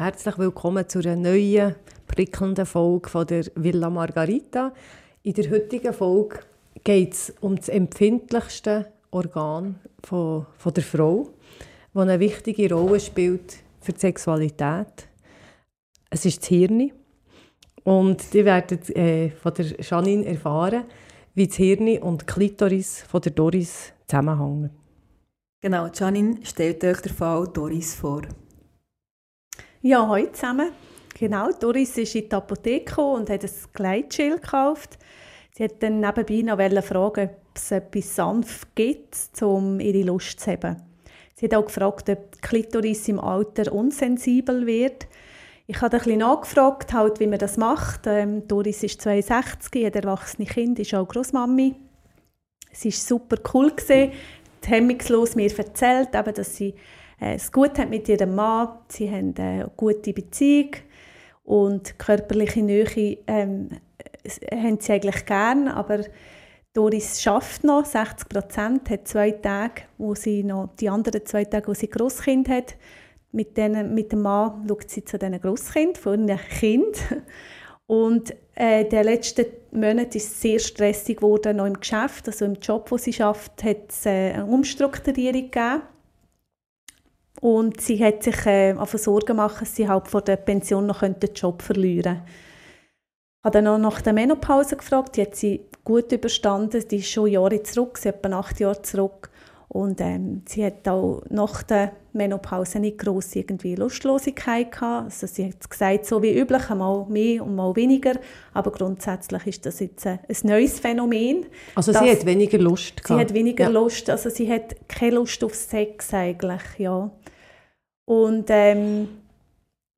Herzlich willkommen zu einer neuen, prickelnden Folge von der Villa Margarita. In der heutigen Folge geht es um das empfindlichste Organ von, von der Frau, das eine wichtige Rolle spielt für die Sexualität. Es ist das Hirn. Und ihr werdet äh, von der Janine erfahren, wie das Hirn und die Klitoris von der Doris zusammenhängen. Genau, Janine stellt euch den Fall Doris vor. Ja, heute zusammen. Genau, Doris ist in die Apotheke und hat ein Gleitschild gekauft. Sie hat dann nebenbei noch fragen, ob es etwas sanft gibt, um ihre Lust zu haben. Sie hat auch gefragt, ob die Klitoris im Alter unsensibel wird. Ich habe ein bisschen nachgefragt, halt, wie man das macht. Ähm, Doris ist 62, hat erwachsene Kind, ist auch Großmami. Sie war super cool. Gewesen, hemmungslos mir erzählt, eben, dass sie es gut hat mit ihrem Mann. Sie haben äh, eine gute Beziehung und körperliche Nähe ähm, haben sie eigentlich gern, aber Doris schafft noch 60 Prozent, hat zwei Tage, wo sie noch die anderen zwei Tage, wo sie Grosskind hat. Mit, denen, mit dem Mann schaut sie zu diesen Grosskind von ihrem Kind. Und äh, der letzten Monat ist es sehr stressig geworden, noch im Geschäft, also im Job, wo sie schafft, hat es äh, eine Umstrukturierung gegeben. Und sie hat sich äh, auf Sorgen gemacht, dass sie halt vor der Pension noch den Job verlieren könnte. Ich habe dann noch nach der Menopause gefragt, die hat sie gut überstanden, die ist schon Jahre zurück, sie etwa acht Jahre zurück. Und ähm, sie hat auch nach der Menopause nicht gross irgendwie Lustlosigkeit gehabt. Also sie hat gesagt, so wie üblich, einmal mehr und mal weniger. Aber grundsätzlich ist das jetzt ein, ein neues Phänomen. Also sie hat weniger Lust Sie gehabt. hat weniger Ja. Lust, also sie hat keine Lust auf Sex eigentlich, ja. Und ähm,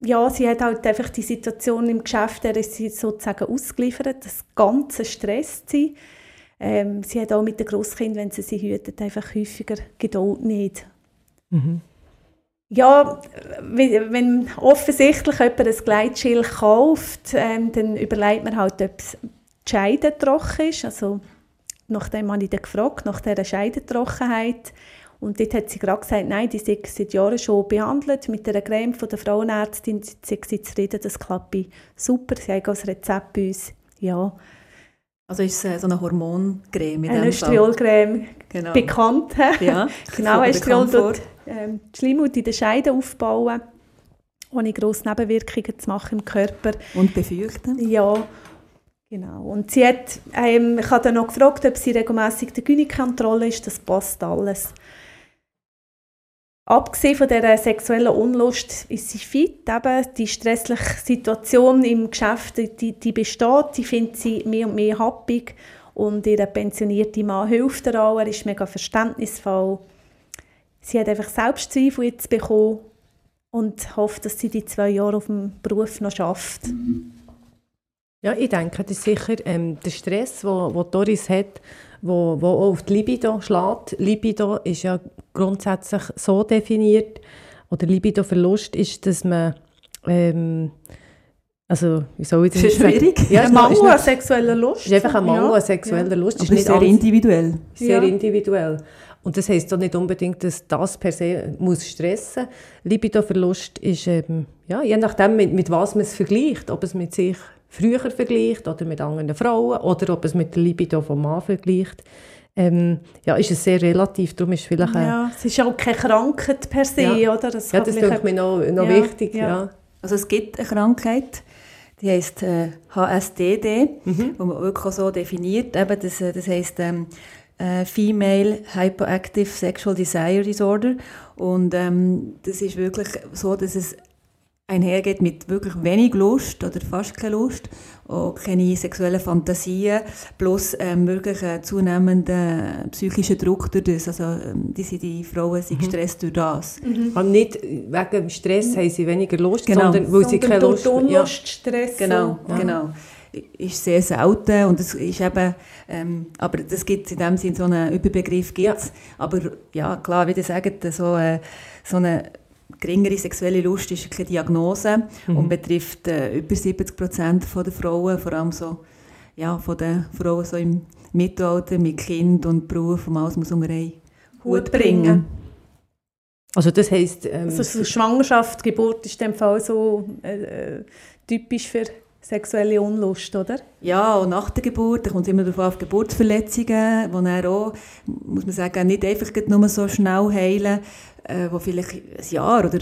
ja, sie hat halt einfach die Situation im Geschäft, der ist sie sozusagen ausgeliefert, das ganze Stress sie. Ähm, sie hat auch mit den Grosskindern, wenn sie sie hütet, einfach häufiger Geduld nicht. Mhm. Ja, wenn offensichtlich jemand ein Gleitschild kauft, ähm, dann überlegt man halt, ob es die Scheide trocken ist. Also, nachdem habe ich dann gefragt, nach dieser Scheidentrockenheit. Und dort hat sie gerade gesagt, nein, die sei seit Jahren schon behandelt mit einer Creme von der Frauenärztin. Sie sei sie zufrieden, das klappt super. Sie haben auch das Rezept bei uns. Ja, Also ist es äh, so eine Hormoncreme in eine. Östriolcreme, Genau. bekannt. Ja, Genau, vor. tut ähm, die Schleimhaut in den Scheiden aufbauen, ohne grosse Nebenwirkungen zu machen im Körper. Und befürchten. Ja, genau. Und sie hat, ähm, ich habe dann noch gefragt, ob sie regelmäßig der Gynäkontrolle ist. Das passt alles. Abgesehen von dieser sexuellen Unlust ist sie fit. Eben die stressliche Situation im Geschäft, die, die besteht. Sie findet sie mehr und mehr happig. Und ihr pensionierter Mann hilft ihr auch. Er ist mega verständnisvoll. Sie hat einfach Selbstzweifel jetzt bekommen und hofft, dass sie die zwei Jahre auf dem Beruf noch schafft. Ja, ich denke, das ist sicher ähm, der Stress, wo Doris hat, wo, wo auch auf die Libido schlägt. Libido ist ja grundsätzlich so definiert, oder Libido-Verlust ist, dass man, ähm, also, wie soll ich das Ist jetzt sagen? schwierig. Ja, Ein Mangel ist, an nicht, sexueller Lust. es ist einfach ein Mangel Ja. an sexueller Lust. Aber ist sehr alles- individuell. sehr Ja. individuell. Und das heisst doch nicht unbedingt, dass das per se muss stressen Libido-Verlust ist, ähm, ja, je nachdem, mit, mit was man es vergleicht. Ob es mit sich früher vergleicht oder mit anderen Frauen oder ob es mit der Libido vom Mann vergleicht. Ähm, ja, ist es sehr relativ. Darum ist vielleicht... Ja, es ist auch keine Krankheit per se, Ja. oder? Das ja, das denke mir noch, noch Ja, wichtig. ja. Ja. Also es gibt eine Krankheit, die heißt äh, HSDD, Mhm. wo man wirklich auch so definiert. Eben das, äh, das heißt ähm, äh, Female Hyperactive Sexual Desire Disorder. Und ähm, das ist wirklich so, dass es einhergeht mit wirklich wenig Lust oder fast keine Lust, auch keine sexuellen Fantasien, plus ähm, wirklich einen zunehmenden psychischen Druck durch das. Also ähm, die, die Frauen sind mhm. gestresst durch das. Mhm. Und nicht wegen dem Stress haben sie weniger Lust, genau. sondern weil sie keine Lust haben. Ja. Stress. Genau, ja. genau. Ist sehr selten und es ist eben, ähm, aber das gibt in dem Sinne so einen Überbegriff gibt's. Ja. Aber ja, klar, wie ihr sagt, so, äh, so eine geringere sexuelle Lust ist keine Diagnose mhm. und betrifft äh, über 70 Prozent der Frauen, vor allem so, ja, von den Frauen so im Mittelalter mit Kind und Beruf und alles muss unter einen Hut bringen. Also das heisst... Ähm, also so Schwangerschaft, Geburt ist in dem Fall so äh, äh typisch für sexuelle Unlust, oder? Ja, und nach der Geburt, da kommt es immer darauf auf Geburtsverletzungen, die dann auch, muss man sagen, nicht einfach nur so schnell heilen, äh, die vielleicht ein Jahr oder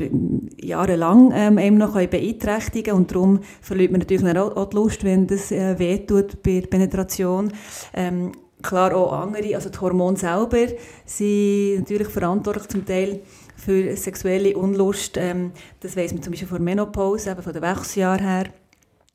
jahrelang ähm, eben noch beeinträchtigen können. Und darum verliert man natürlich auch, die Lust, wenn das äh, wehtut bei der Penetration. Ähm, klar auch andere, also die Hormone selber sind natürlich verantwortlich zum Teil für sexuelle Unlust. Ähm, das weiss man zum Beispiel von Menopause, eben von den Wechseljahren her.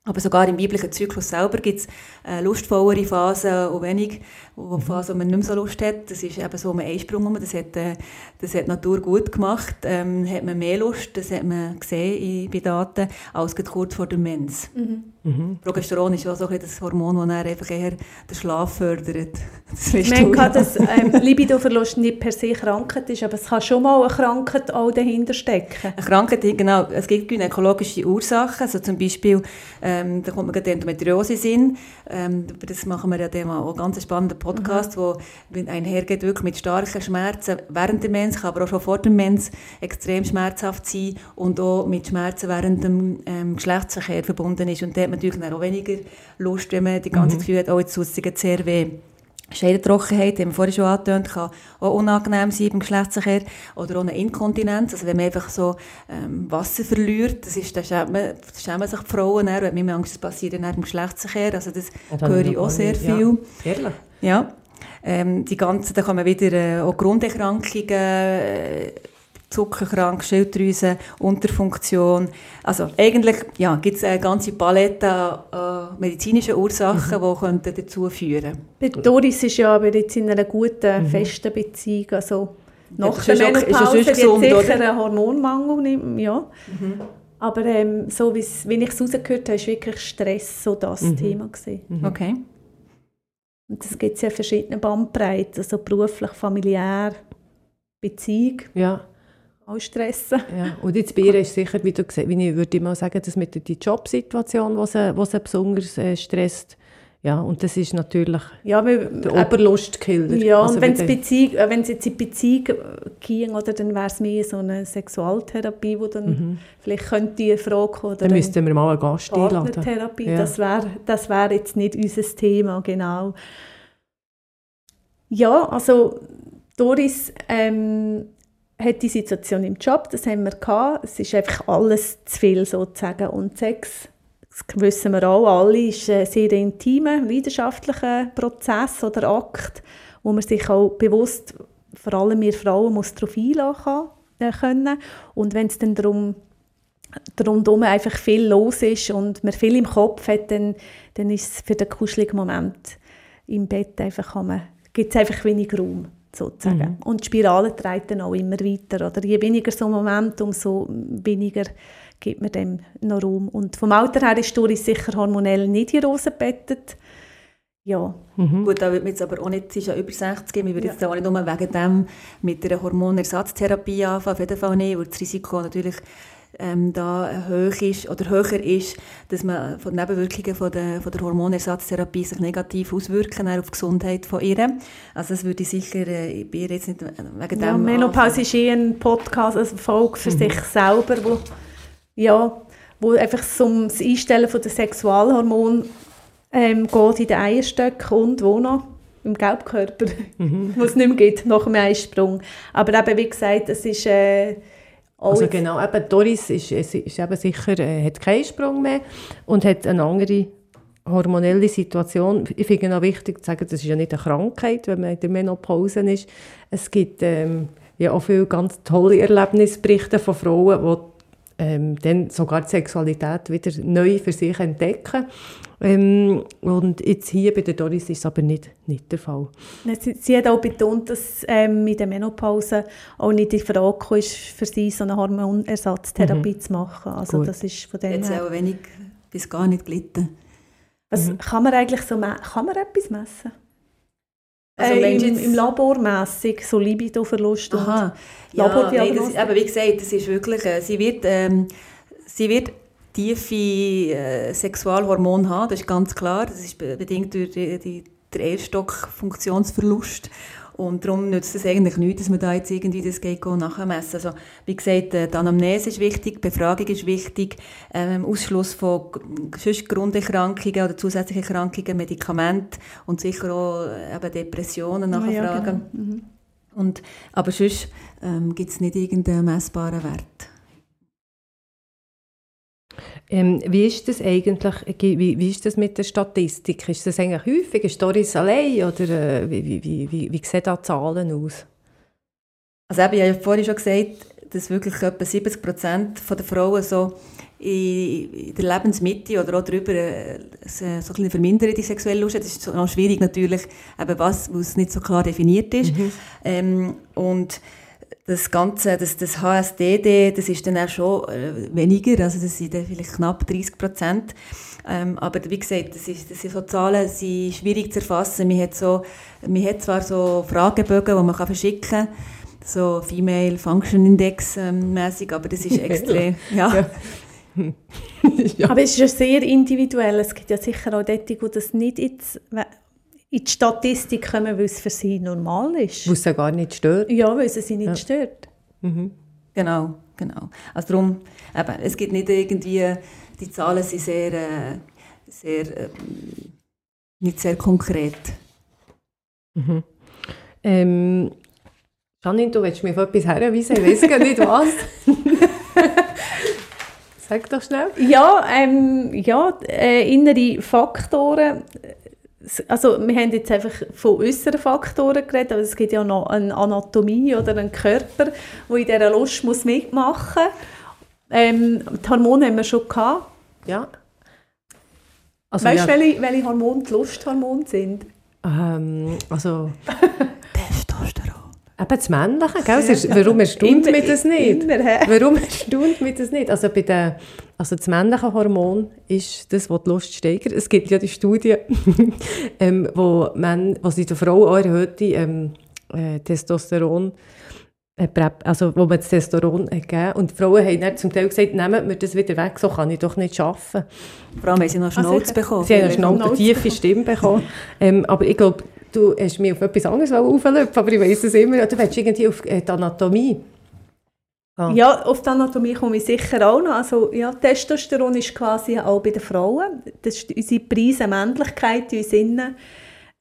Aber sogar im weiblichen Zyklus selber gibt es äh, lustvollere Phasen und wenig wo Phase, wo man nicht mehr so Lust hat. Das ist eben so ein Einsprung. Das hat, äh, das hat die Natur gut gemacht. Ähm, hat man mehr Lust, das hat man gesehen bei Daten, als kurz vor der Mens. Mhm. Mhm. Progesteron ist auch so ein das Hormon, das einfach eher den Schlaf fördert. Das man kann, dass ähm, Libidoverlust nicht per se Krankheit ist, aber es kann schon mal eine Krankheit auch dahinter stecken. Eine Krankheit, genau. Es gibt gynäkologische Ursachen, also zum Beispiel, ähm, da kommt man gerade Endometriose in. Ähm, das machen wir ja dem auch einen ganz spannenden Podcast, mhm. wo einhergeht wirklich mit starken Schmerzen während der Mens, aber auch schon vor dem Mens extrem schmerzhaft sein und auch mit Schmerzen während dem ähm, Geschlechtsverkehr verbunden ist. Und man natürlich auch weniger Lust, wenn man die ganze mhm. Gefühl hat, oh, jetzt tut sehr weh. Scheidentrockenheit, die wir vorhin schon angetönt, kann auch unangenehm sein beim Geschlechtsverkehr. Oder auch eine Inkontinenz, also wenn man einfach so ähm, Wasser verliert, das ist, da schämt man, schämen sich die Frauen dann, und hat Angst, das passiert dann beim Geschlechtsverkehr, also das höre ich auch sehr viel. Ja, ehrlich? Ja. Ähm, die ganzen, da kann man wieder äh, auch Grunderkrankungen, äh, zuckerkrank, Schilddrüse, Unterfunktion. Also eigentlich ja, gibt es eine ganze Palette an äh, medizinischen Ursachen, mhm. die dazu führen könnten. Doris ist ja aber jetzt in einer guten, mhm. festen Beziehung. Also nach ja, der Menopause ist sicher oder? einen Hormonmangel. Ja. Mhm. Aber ähm, so wie ich es rausgehört habe, war wirklich Stress so das mhm. Thema. Gewesen. Mhm. Okay. Und es gibt ja verschiedene Bandbreiten, also beruflich, familiär, Beziehung. Ja. Auch stressen. Ja. Und jetzt bei ihr ist sicher, wie du gesagt wie ich würde mal sagen, dass mit der Jobsituation, die sie, sie besonders äh, stresst, ja, und das ist natürlich ja, weil, der Oberlustkiller. Ja, also und wenn es Beziehung, äh, wenn es jetzt in Beziehung ging, oder, dann wäre es mehr so eine Sexualtherapie, wo dann mhm. vielleicht könnte die Frage kommen. Dann müssten wir mal einen Gast einladen. Ja. das wäre das wär jetzt nicht unser Thema, genau. Ja, also Doris ähm, hat die Situation im Job, das haben wir gehabt. Es ist einfach alles zu viel sozusagen und Sex das wissen wir auch alle, ist ein sehr intimer, leidenschaftlicher Prozess oder Akt, wo man sich auch bewusst, vor allem wir Frauen, muss darauf einlassen äh, können. Und wenn es dann darum rundum einfach viel los ist und man viel im Kopf hat, dann, dann ist es für den kuscheligen Moment im Bett einfach, gibt es einfach wenig Raum sozusagen. Mhm. Und die Spirale treibt dann auch immer weiter. Oder je weniger so ein Moment, umso weniger gibt man dem noch Raum. Und vom Alter her ist Doris sicher hormonell nicht in Rosen bettet. Ja. Mhm. Gut, da wird man jetzt aber auch nicht, sie ist ja über 60, wir würden ja. jetzt auch nicht nur wegen dem mit einer Hormonersatztherapie anfangen, auf jeden Fall nicht, weil das Risiko natürlich ähm, da hoch ist oder höher ist, dass man von den Nebenwirkungen von der, von der Hormonersatztherapie sich negativ auswirken auf die Gesundheit von ihr. Also das würde ich sicher äh, bei ihr jetzt nicht wegen ja, dem Menopause ist eh ein Podcast, eine Folge für mhm. sich selber, wo ja, wo einfach um das Einstellen von der Sexualhormon ähm, geht in den Eierstöcken und wo noch? Im Gelbkörper, mhm. wo es nicht mehr gibt nach dem Eisprung. Aber eben, wie gesagt, es ist... Äh, also genau, eben Doris ist, ist, ist eben sicher, äh, hat keinen Sprung mehr und hat eine andere hormonelle Situation. Ich finde es auch wichtig zu sagen, das ist ja nicht eine Krankheit, wenn man in der Menopause ist. Es gibt ähm, ja auch viele ganz tolle Erlebnisberichte von Frauen, die ähm, dann sogar die Sexualität wieder neu für sich entdecken. Ähm, und jetzt hier bei der Doris ist es aber nicht, nicht der Fall. Sie, sie hat auch betont, dass ähm, in der Menopause auch nicht die Frage ist, für sie so eine Hormonersatztherapie mhm. zu machen. Also Gut. das ist von dem Jetzt her... auch wenig bis gar nicht gelitten. Was, mhm. Kann man eigentlich so kann man etwas messen? Also äh, im, im Labor mässig, so Libido-Verlust und ja, Labordiagnostik? aber wie gesagt, das ist wirklich, äh, sie wird, ähm, sie wird tiefe äh, Sexualhormone haben, das ist ganz klar, das ist bedingt durch die, die, den Ehrstock-Funktionsverlust und darum nützt es eigentlich nichts, dass man da jetzt irgendwie das geht nachmessen. Also, wie gesagt, äh, die Anamnese ist wichtig, die Befragung ist wichtig, ähm, Ausschluss von sonst Grunderkrankungen oder zusätzlichen Erkrankungen, Medikamente und sicher auch äh, eben Depressionen nachfragen. Ja, genau. mhm. und, aber sonst ähm, gibt es nicht irgendeinen messbaren Wert. Ähm, wie ist das eigentlich, wie, wie ist das mit der Statistik? Ist das eigentlich häufig, ist Doris allein oder äh, wie, wie, wie, wie sehen da Zahlen aus? Also eben, ich habe ja vorhin schon gesagt, dass wirklich etwa 70 Prozent der Frauen so in der Lebensmitte oder auch darüber äh, so eine verminderte sexuelle Lust Das ist noch schwierig natürlich, eben was, was nicht so klar definiert ist. Mhm. Ähm, und das Ganze, das, das HSDD, das ist dann auch schon äh, weniger, also das sind dann vielleicht knapp 30 Prozent. Ähm, aber wie gesagt, das, ist, das sind so Zahlen, sind schwierig zu erfassen. Man hat, so, man hat zwar so Fragebögen, die man kann verschicken kann, so Female Function Index ähm, mäßig, aber das ist extrem, ja. ja. Aber es ist ja sehr individuell. Es gibt ja sicher auch dort, die das nicht jetzt in die Statistik kommen, weil es für sie normal ist. Weil es sie gar nicht stört. Ja, weil es sie nicht ja. stört. Mhm. Genau, genau. Also darum, eben, es gibt nicht irgendwie, die Zahlen sind sehr, äh, sehr äh, nicht sehr konkret. Mhm. Ähm, Janine, du willst mir auf etwas herweisen, ich weiß gar nicht was. Sag doch schnell. Ja, ähm, ja äh, innere Faktoren also wir haben jetzt einfach von äußeren Faktoren geredet, aber es gibt ja noch eine Anatomie oder einen Körper, der in dieser Lust muss mitmachen muss. Ähm, die Hormone haben wir schon gehabt. Ja. Also, weißt du, ja. welche, welche Hormone die Lusthormone sind? Ähm, also... Testosteron. Eben das Männliche, gell? Ist, warum erstaunt mich das nicht? Immer, warum erstaunt mich das nicht? Also bei den also das männliche Hormon ist das, was die Lust steigert. Es gibt ja die Studie, ähm, wo, man, wo sie der Frau auch erhöhte ähm, äh, Testosteron äh, also wo man das Testosteron gegeben und die Frauen haben dann zum Teil gesagt, nehmt mir das wieder weg, so kann ich doch nicht arbeiten. Vor allem, weil sie noch Schnauze also, bekommen. Sie haben noch eine tiefe Stimme bekommen. ähm, aber ich glaube, du hast mich auf etwas anderes aufgelöpft, aber ich weiß es immer. Du willst irgendwie auf äh, die Anatomie. Ah. Ja, auf die Anatomie komme ich sicher auch noch. Also, ja, Testosteron ist quasi auch bei den Frauen. Das ist unsere Preise Männlichkeit in uns innen.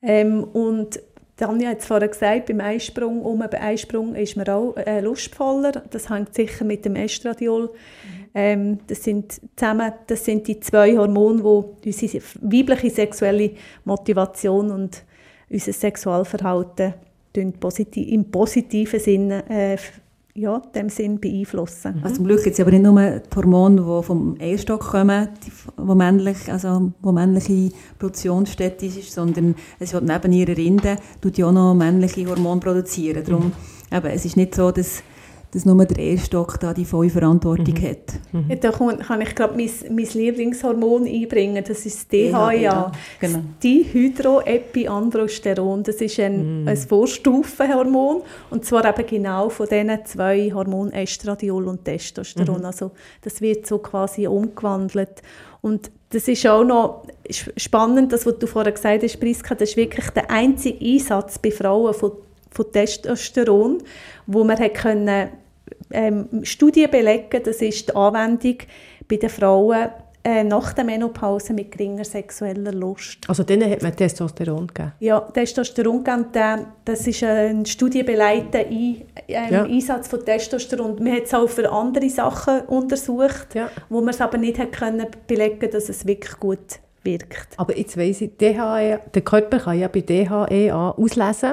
Ähm, und Tanja hat es vorhin gesagt, beim Eisprung, um beim Eisprung ist man auch äh, lustvoller. Das hängt sicher mit dem Estradiol. Mhm. Ähm, das, sind zusammen, das sind die zwei Hormone, die unsere weibliche sexuelle Motivation und unser Sexualverhalten im positiven Sinne äh, ja, dem Sinn beeinflussen. Also zum Glück gibt es aber nicht nur die Hormone, die vom Eierstock kommen, die, wo, männlich, also wo männliche Produktionsstätte ist, sondern es wird neben ihrer Rinde tut ja auch noch männliche Hormone produzieren. Darum, mhm. eben, es ist nicht so, dass dass nur der Ehestock da die volle Verantwortung mhm. hat. Mhm. Ja, da kann ich gerade mein, mein Lieblingshormon einbringen, das ist DHEA, ja, genau. Dihydroepiandrosteron. Das ist ein, mhm. ein Vorstufenhormon und zwar eben genau von diesen zwei Hormonen Estradiol und Testosteron. Mhm. Also das wird so quasi umgewandelt und das ist auch noch spannend, das, was du vorher gesagt hast, Priska, das ist wirklich der einzige Einsatz bei Frauen von, von Testosteron, wo man hat können ähm, Studien belegen, das ist die Anwendung bei den Frauen äh, nach der Menopause mit geringer sexueller Lust. Also denen hat man Testosteron gegeben? Ja, Testosteron gegeben, das ist ein studienbeleiteter Ein ähm, ja. Einsatz von Testosteron. Man hat es auch für andere Sachen untersucht, ja. wo man es aber nicht hat können belegen dass es wirklich gut wirkt. Aber jetzt weiss ich, DHE, der Körper kann ja bei DHEA auslesen,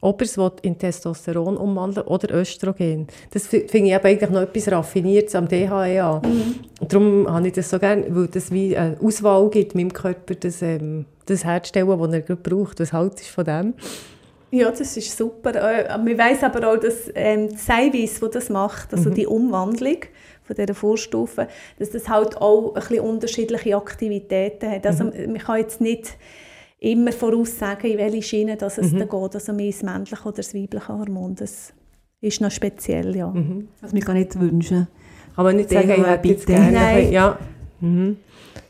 Obers will in Testosteron umwandeln oder Östrogen. Das finde ich eigentlich noch etwas Raffiniertes am DHEA. Mhm. Darum habe ich das so gerne, weil das wie eine Auswahl gibt, meinem Körper das, ähm, das herzustellen, was er gerade braucht. Was haltest du von dem? Ja, das ist super. Äh, man weiß aber auch, dass ähm, das Eiweiß, das das macht, also mhm. die Umwandlung von dieser Vorstufe, dass das halt auch ein bisschen unterschiedliche Aktivitäten hat. Also mhm. man kann jetzt nicht immer voraussagen, in welche Schiene dass es mhm. da geht, also mehr das männliche oder das weibliche Hormon. Das ist noch speziell, ja. Mhm. Also man kann nicht wünschen. Kann man nicht sagen, ich hätte jetzt gerne. Nein. Ja. Mhm.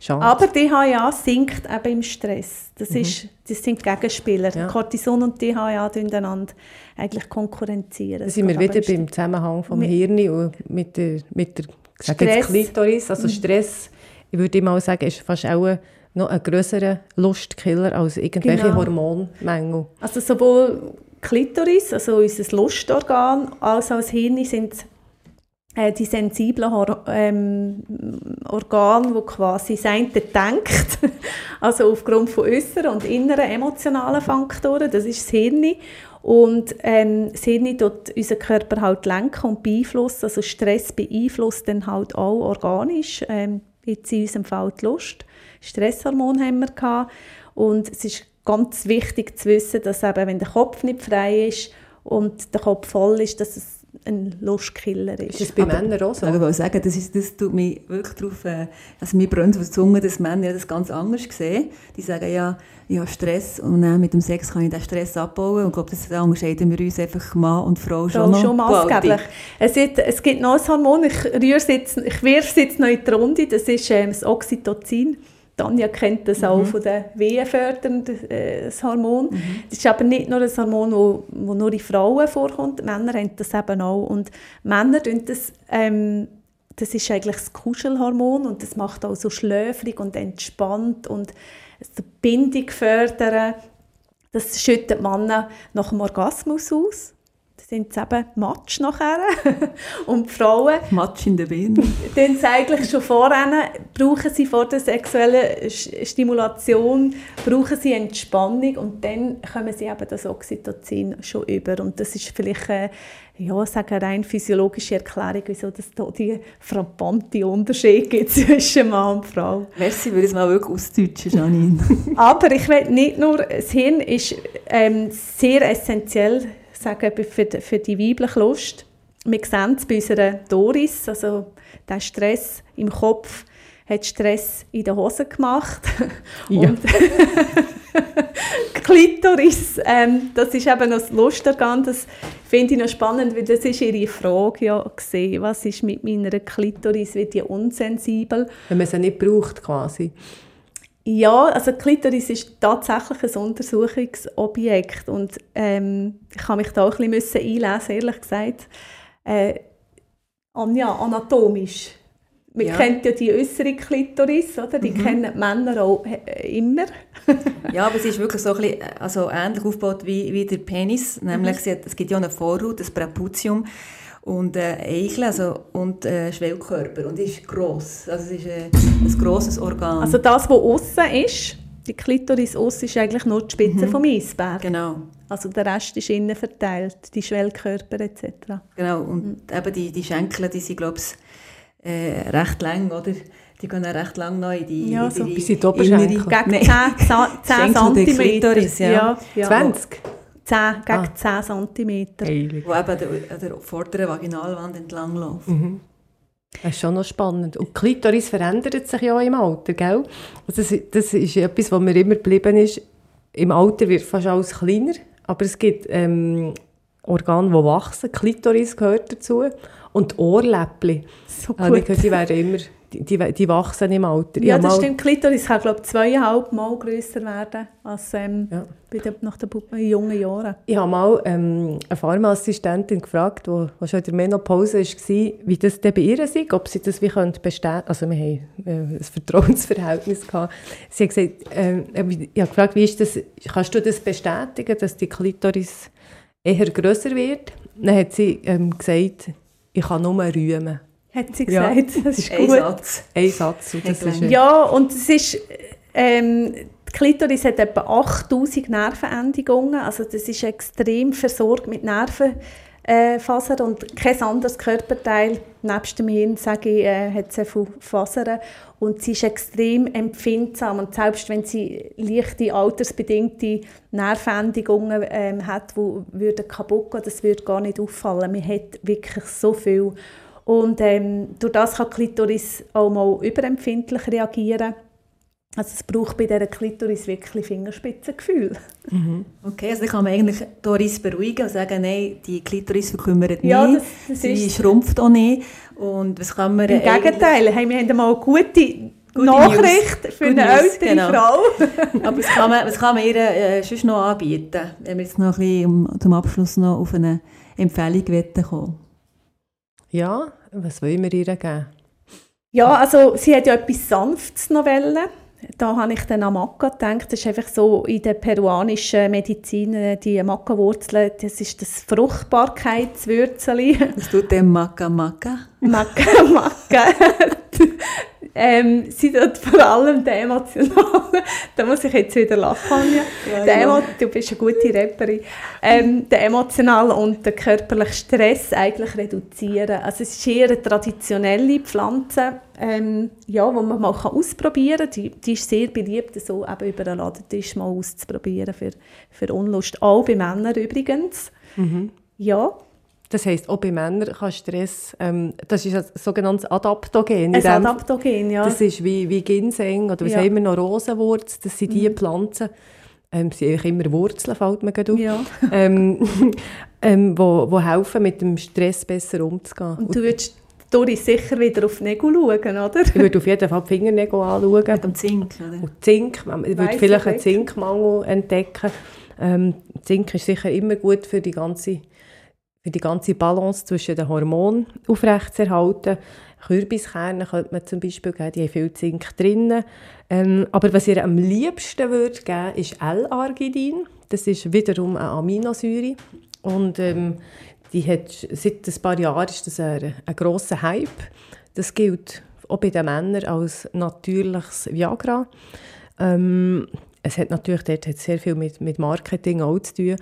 Aber DHA sinkt eben im Stress. Das, mhm. ist, das sind Gegenspieler. Ja. Cortison und DHA einander eigentlich konkurrenzieren. Da sind wir wieder beim Zusammenhang vom mit, Hirn und mit der, mit der Stress. Klitoris. Also mhm. Stress, ich würde mal sagen, ist fast auch noch ein grösserer Lustkiller als irgendwelche genau. Hormonmängel. Also sowohl Klitoris, also unser Lustorgan, als auch das Hirn sind äh, die sensiblen Hor ähm, Organe, die quasi das eine denkt, also aufgrund von äußeren und inneren emotionalen Faktoren, das ist das Hirn. Und ähm, das Hirn tut unseren Körper halt lenken und beeinflussen, also Stress beeinflusst dann halt auch organisch, ähm, jetzt in unserem Fall die Lust. Stresshormon haben wir gehabt. Und es ist ganz wichtig zu wissen, dass eben, wenn der Kopf nicht frei ist und der Kopf voll ist, dass es ein Lustkiller ist. Ist das bei Männern auch so? Ich will sagen, das, ist, das tut mich wirklich darauf, äh, also mir brennt auf die Zunge, dass Männer das ganz anders sehen. Die sagen ja, ich habe Stress und dann mit dem Sex kann ich den Stress abbauen und ich glaube, da unterscheiden wir uns einfach Mann und Frau schon noch schon maßgeblich. Es, gibt, es gibt noch ein Hormon, ich, jetzt, ich wirf es jetzt noch in die Runde, das ist ähm, das Oxytocin. Tanja kennt das auch mhm. von den wehenfördernden äh, Hormon. Mhm. Das ist aber nicht nur ein Hormon, das nur in Frauen vorkommt. Männer haben das eben auch. Und Männer tun das, ähm, das ist eigentlich das Kuschelhormon und das macht auch so schläfrig und entspannt und die Bindung fördern. Das schüttet Männer nach dem Orgasmus aus sind es eben Matsch nachher. und die Frauen... Matsch in den Beinen. Dann eigentlich schon vorher, brauchen sie vor der sexuellen Stimulation, brauchen sie Entspannung und dann kommen sie eben das Oxytocin schon über. Und das ist vielleicht eine, ja, sagen rein physiologische Erklärung, wieso es da die frappante Unterschiede gibt zwischen Mann und Frau. Merci, würde es mal wirklich ausdeutschen, Janine. Aber ich will nicht nur, das Hirn ist ähm, sehr essentiell sagen, für die, für die weibliche Lust. Wir sehen es bei unserer Doris, also der Stress im Kopf hat Stress in den Hosen gemacht. Ja. Und Klitoris, ähm, das ist eben noch das Lustorgan, das finde ich noch spannend, weil das ist ihre Frage ja gesehen, was ist mit meiner Klitoris, wird die unsensibel? Wenn man sie nicht braucht quasi. Ja, also Klitoris ist tatsächlich ein Untersuchungsobjekt und ähm, ich habe mich da auch ein bisschen einlesen, ehrlich gesagt. Äh, ja, anatomisch. Man ja. kennt ja die äußere Klitoris, oder? Die mhm. kennen Männer auch äh, immer. ja, aber sie ist wirklich so ein bisschen, also ähnlich aufgebaut wie, wie der Penis. Nämlich, mhm. es gibt ja eine Vorhaut, das Präputium und äh, Eichel also, und äh, Schwellkörper und ist gross. Also es ist äh, ein grosses Organ. Also das, was außen ist, die Klitoris außen ist eigentlich nur die Spitze mhm. vom Eisberg. Genau. Also der Rest ist innen verteilt, die Schwellkörper etc. Genau, und mhm. eben die, die Schenkel, die sind glaube ich äh, recht lang, oder? Die gehen auch recht lang noch in die, ja, in so die, bis in die Oberschenkel. Gegen 10, 10 cm. Ja. Ja, ja. 20? 10, gegen ah. 10 cm. Heilig. Wo eben der, der vorderen Vaginalwand entlang läuft. Mhm. Das ist schon noch spannend. Und die Klitoris verändert sich ja im Alter, gell? Also das, das ist etwas, was mir immer geblieben ist. Im Alter wird fast alles kleiner, aber es gibt ähm, Organe, die wachsen. Klitoris gehört dazu. Und Ohrläppchen. So gut. Also, die werden immer die, die, wachsen im Alter. Ja, das stimmt. Klitoris kann, glaube ich, zweieinhalb Mal grösser werden als ähm, ja. bei der, nach den jungen Jahren. Ich habe mal ähm, eine Pharmaassistentin gefragt, die, schon in der Menopause war, wie das denn bei ihr ist, ob sie das wie bestätigen Also wir haben äh, ein Vertrauensverhältnis gehabt. Sie hat gesagt, äh, ich habe gefragt, wie ist das, kannst du das bestätigen, dass die Klitoris eher grösser wird? Dann hat sie ähm, gesagt, ich kann nur rühmen hat sie gesagt. Ja, das ist gut. Ein Satz. Ein Satz. Und das ist, ja, und es ist, ähm, die Klitoris hat etwa 8000 Nervenendigungen, also das ist extrem versorgt mit Nervenfasern und kein anderes Körperteil, nebst dem Hirn, sage ich, äh, hat sehr viele Fasern und sie ist extrem empfindsam und selbst wenn sie leichte altersbedingte Nervenendigungen ähm, hat, die würden kaputt gehen, das würde gar nicht auffallen. Man hat wirklich so viel und ähm, durch das kann die Klitoris auch mal überempfindlich reagieren also es braucht bei dieser Klitoris wirklich Fingerspitzengefühl. Mhm. Okay, also kann man eigentlich Doris beruhigen und sagen, nein, die Klitoris verkümmert nie, ja, das, das sie ist schrumpft auch nicht. Und was kann man Im Gegenteil, hey, wir haben mal eine gute, gute Nachricht News. für Good eine News, ältere genau. Frau. Aber was kann man, was kann man ihr äh, sonst noch anbieten, wenn wir jetzt noch ein bisschen um, zum Abschluss noch auf eine Empfehlung kommen Ja, was wollen wir ihr geben? Ja, also sie hat ja etwas Sanftes Novellen da habe ich dann an Maca gedacht. Das ist einfach so in der peruanischen Medizin, äh, die Maca-Wurzeln, das ist das Fruchtbarkeitswürzeli. Was tut der Maca Maca Maca. ähm, sie tut vor allem den emotionalen, da muss ich jetzt wieder lachen, ja, der ja. du bist eine gute Rapperin, ähm, den emotionalen und den körperlichen Stress eigentlich reduzieren. Also es ist eher eine traditionelle Pflanze, ähm, ja, die man mal ausprobieren kann. Die, die ist sehr beliebt, so eben über einen Ladentisch mal auszuprobieren für, für Unlust. Auch bei Männern übrigens. Mhm. Ja. Das heisst, auch bei Männern kann Stress, ähm, das ist ein sogenanntes Adaptogen. Ein Adaptogen, ja. Das ist wie, wie Ginseng oder was ja. haben wir noch, Rosenwurz, das sind die mhm. Pflanzen, ähm, sie sind immer Wurzeln, fällt mir gerade auf, ja. ähm, ähm, wo, wo helfen, mit dem Stress besser umzugehen. Und du würdest Doris sicher wieder auf Nägel schauen, oder? Ich würde auf jeden Fall die Fingernägel anschauen. Mit dem Zink, oder? Und Zink, man würde vielleicht einen Zinkmangel entdecken. Ähm, Zink ist sicher immer gut für die ganze für die ganze Balance zwischen den Hormonen aufrechtzuerhalten. Kürbiskerne könnte man zum Beispiel geben, die haben viel Zink drin. Ähm, aber was ihr am liebsten würde geben, ist L-Arginin. Das ist wiederum eine Aminosäure. Und ähm, die hat, seit ein paar Jahren ist das ein, ein grosser Hype. Das gilt auch bei den Männern als natürliches Viagra. Ähm, es hat natürlich dort hat sehr viel mit, mit Marketing auch zu tun,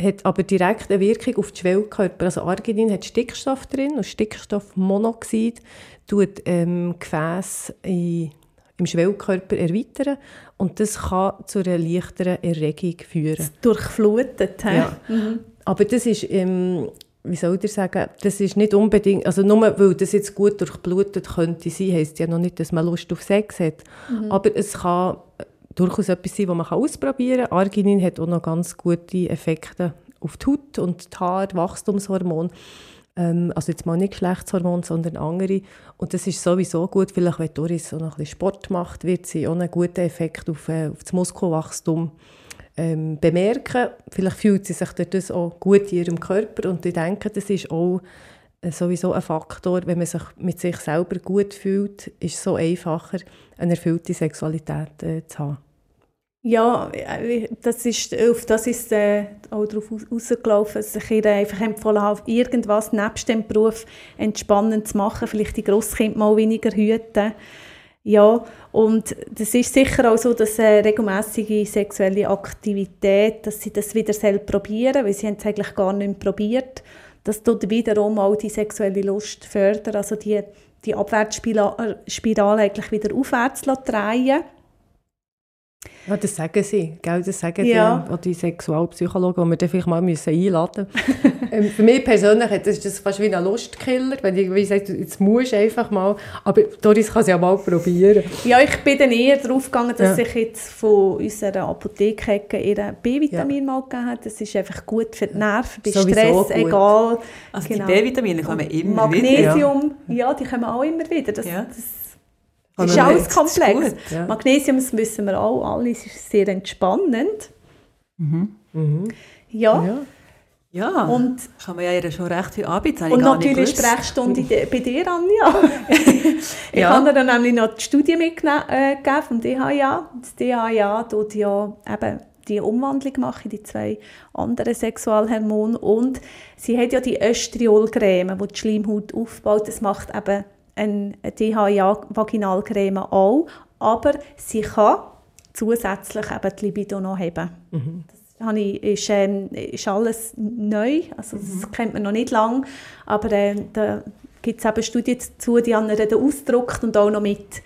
hat aber direkt eine Wirkung auf den Schwellkörper. Also Arginin hat Stickstoff drin und Stickstoffmonoxid tut ähm, Gefäße in, im Schwellkörper erweitern und das kann zu einer leichteren Erregung führen. Durchflutet, ja. Mhm. Aber das ist ähm, wie soll ich sagen, das ist nicht unbedingt, also nur weil das jetzt gut durchblutet könnte sein, heisst ja noch nicht, dass man Lust auf Sex hat. Mhm. Aber es kann durchaus etwas sein, was man ausprobieren kann. Arginin hat auch noch ganz gute Effekte auf die Haut und die Haare, Wachstumshormon. Ähm, also jetzt mal nicht Geschlechtshormon, sondern andere. Und das ist sowieso gut, vielleicht wenn Doris so noch ein bisschen Sport macht, wird sie auch einen guten Effekt auf, äh, auf das Muskelwachstum ähm, bemerken. Vielleicht fühlt sie sich das auch gut in ihrem Körper und ich denke, das ist auch sowieso ein Faktor, wenn man sich mit sich selber gut fühlt, ist es so einfacher, eine erfüllte Sexualität äh, zu haben. Ja, äh, das ist, auf das ist äh, auch darauf rausgelaufen, dass ich ihr einfach empfohlen habe, irgendwas nebst dem Beruf entspannend zu machen, vielleicht die Grosskinder mal weniger hüten. Ja, und das ist sicher auch so, dass eine regelmäßige sexuelle Aktivität, dass sie das wieder selbst probieren, weil sie haben es eigentlich gar nicht probiert. Das tut wiederum auch die sexuelle Lust fördern, also die, die Abwärtsspirale eigentlich wieder aufwärts drehen ja, das sagen sie, gell? das sagen ja. die, die Sexualpsychologen, die wir dann vielleicht mal müssen einladen müssen. ähm, für mich persönlich ist das fast wie ein Lustkiller, wenn ich wie sage, jetzt musst du einfach mal, aber Doris kann es ja mal probieren. Ja, ich bin dann eher darauf gegangen, dass ja. ich jetzt von unserer Apotheke ihr B-Vitamin ja. mal gegeben habe. Das ist einfach gut für die Nerven, bei Sowieso Stress, gut. egal. Also genau. die B-Vitamine kommen immer Magnesium, wieder. Magnesium, ja. ja. die kommen auch immer wieder. Das, das ist alles komplex. Ja. Magnesium, das wissen wir auch alle, ist sehr entspannend. Mhm. Mhm. Ja. ja. Ja, und kann man ja schon recht viel anbieten. Und natürlich Sprechstunde bei dir, Anja. ich ja. habe dann nämlich noch die Studie mitgegeben äh, vom DHA. Das DHA tut ja eben die Umwandlung machen, die zwei anderen Sexualhormone. Und sie hat ja die Östriolcreme, die die Schleimhaut aufbaut. Das macht eben eine DHA-Vaginalcreme auch. Aber sie kann zusätzlich eben die Libido noch haben. Mhm. Das habe ich, ist, äh, ist alles neu, also das mhm. kennt man noch nicht lange, aber äh, da gibt es eben Studien dazu, die haben dann ausgedruckt und auch noch mit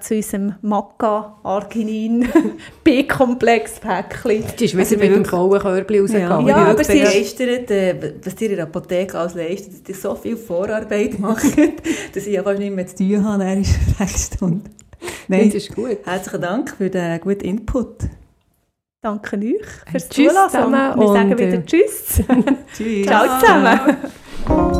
zu unserem Maca-Arginin B-Komplex-Päckchen. Das ist wieder also mit dem Frauenkörbchen rausgegangen. Ja, ja, ich bin begeistert, äh, was ihr in der Apotheke alles leistet, dass ihr so viel Vorarbeit macht, dass ich ja fast nicht mehr zu tun habe, in der Sprechstunde. Nein, das ist gut. Herzlichen Dank für den guten Input. Danke euch fürs Tschüss Zulassen. Zusammen wir sagen wieder äh, Tschüss. tschüss. Ciao zusammen.